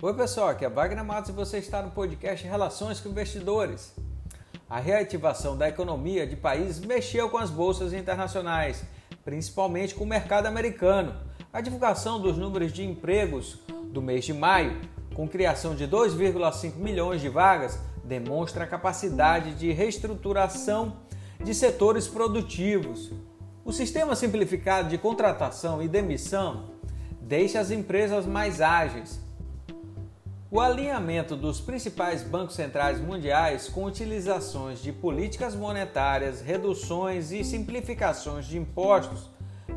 Oi pessoal, aqui é Wagner Matos e você está no podcast Relações com Investidores. A reativação da economia de países mexeu com as bolsas internacionais, principalmente com o mercado americano. A divulgação dos números de empregos do mês de maio, com criação de 2,5 milhões de vagas, demonstra a capacidade de reestruturação de setores produtivos. O sistema simplificado de contratação e demissão deixa as empresas mais ágeis, o alinhamento dos principais bancos centrais mundiais com utilizações de políticas monetárias, reduções e simplificações de impostos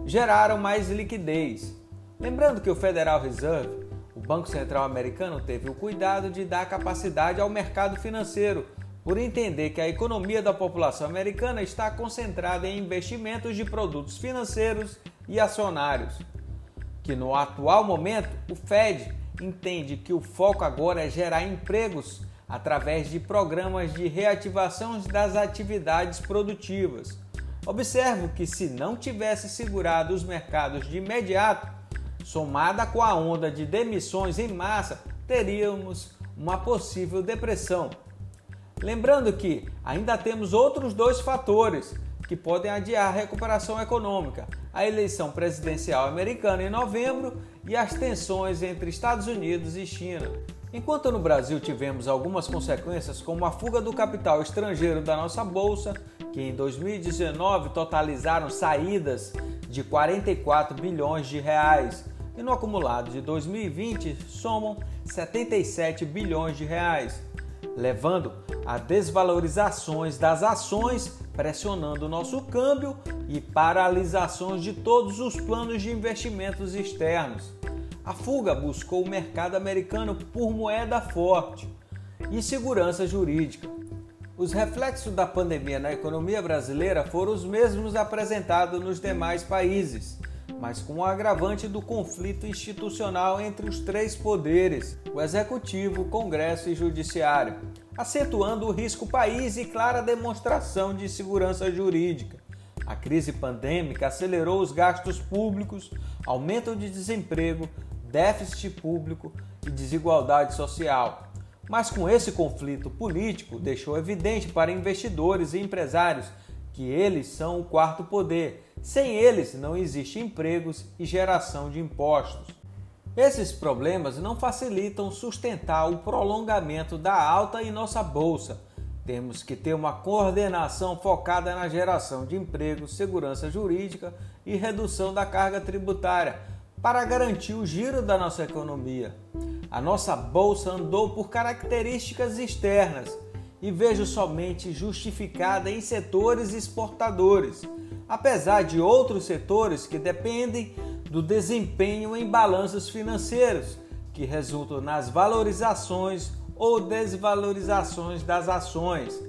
geraram mais liquidez. Lembrando que o Federal Reserve, o Banco Central Americano, teve o cuidado de dar capacidade ao mercado financeiro, por entender que a economia da população americana está concentrada em investimentos de produtos financeiros e acionários. Que no atual momento o Fed entende que o foco agora é gerar empregos através de programas de reativação das atividades produtivas. Observo que se não tivesse segurado os mercados de imediato, somada com a onda de demissões em massa, teríamos uma possível depressão. Lembrando que ainda temos outros dois fatores que podem adiar a recuperação econômica: a eleição presidencial americana em novembro e as tensões entre Estados Unidos e China. Enquanto no Brasil tivemos algumas consequências, como a fuga do capital estrangeiro da nossa bolsa, que em 2019 totalizaram saídas de 44 bilhões de reais, e no acumulado de 2020 somam 77 bilhões de reais, levando a desvalorizações das ações pressionando o nosso câmbio e paralisações de todos os planos de investimentos externos. A fuga buscou o mercado americano por moeda forte e segurança jurídica. Os reflexos da pandemia na economia brasileira foram os mesmos apresentados nos demais países, mas com o agravante do conflito institucional entre os três poderes: o executivo, o Congresso e o judiciário acentuando o risco país e clara demonstração de segurança jurídica. A crise pandêmica acelerou os gastos públicos, aumento de desemprego, déficit público e desigualdade social. Mas com esse conflito político, deixou evidente para investidores e empresários que eles são o quarto poder. Sem eles não existe empregos e geração de impostos. Esses problemas não facilitam sustentar o prolongamento da alta em nossa bolsa. Temos que ter uma coordenação focada na geração de emprego, segurança jurídica e redução da carga tributária para garantir o giro da nossa economia. A nossa bolsa andou por características externas e vejo somente justificada em setores exportadores, apesar de outros setores que dependem do desempenho em balanços financeiros, que resultam nas valorizações ou desvalorizações das ações.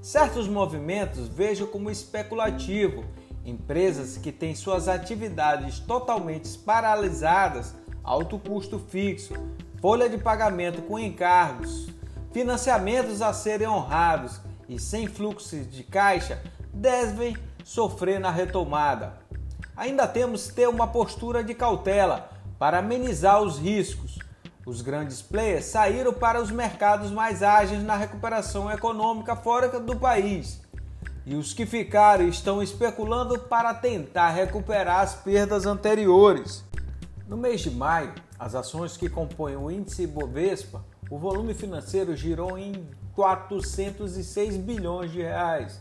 Certos movimentos vejo como especulativo. Empresas que têm suas atividades totalmente paralisadas, alto custo fixo, folha de pagamento com encargos, financiamentos a serem honrados e sem fluxo de caixa devem sofrer na retomada ainda temos que ter uma postura de cautela para amenizar os riscos. Os grandes players saíram para os mercados mais ágeis na recuperação econômica fora do país. E os que ficaram estão especulando para tentar recuperar as perdas anteriores. No mês de maio, as ações que compõem o índice Bovespa, o volume financeiro girou em 406 bilhões de reais,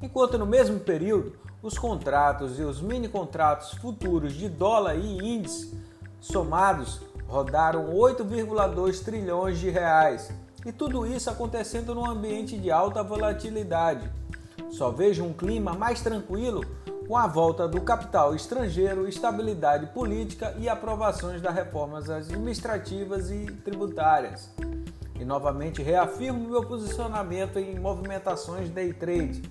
enquanto no mesmo período os contratos e os mini contratos futuros de dólar e índice somados rodaram 8,2 trilhões de reais. E tudo isso acontecendo num ambiente de alta volatilidade. Só vejo um clima mais tranquilo com a volta do capital estrangeiro, estabilidade política e aprovações das reformas administrativas e tributárias. E novamente reafirmo meu posicionamento em movimentações day trade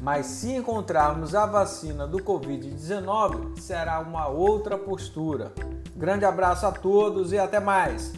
mas se encontrarmos a vacina do Covid-19, será uma outra postura. Grande abraço a todos e até mais!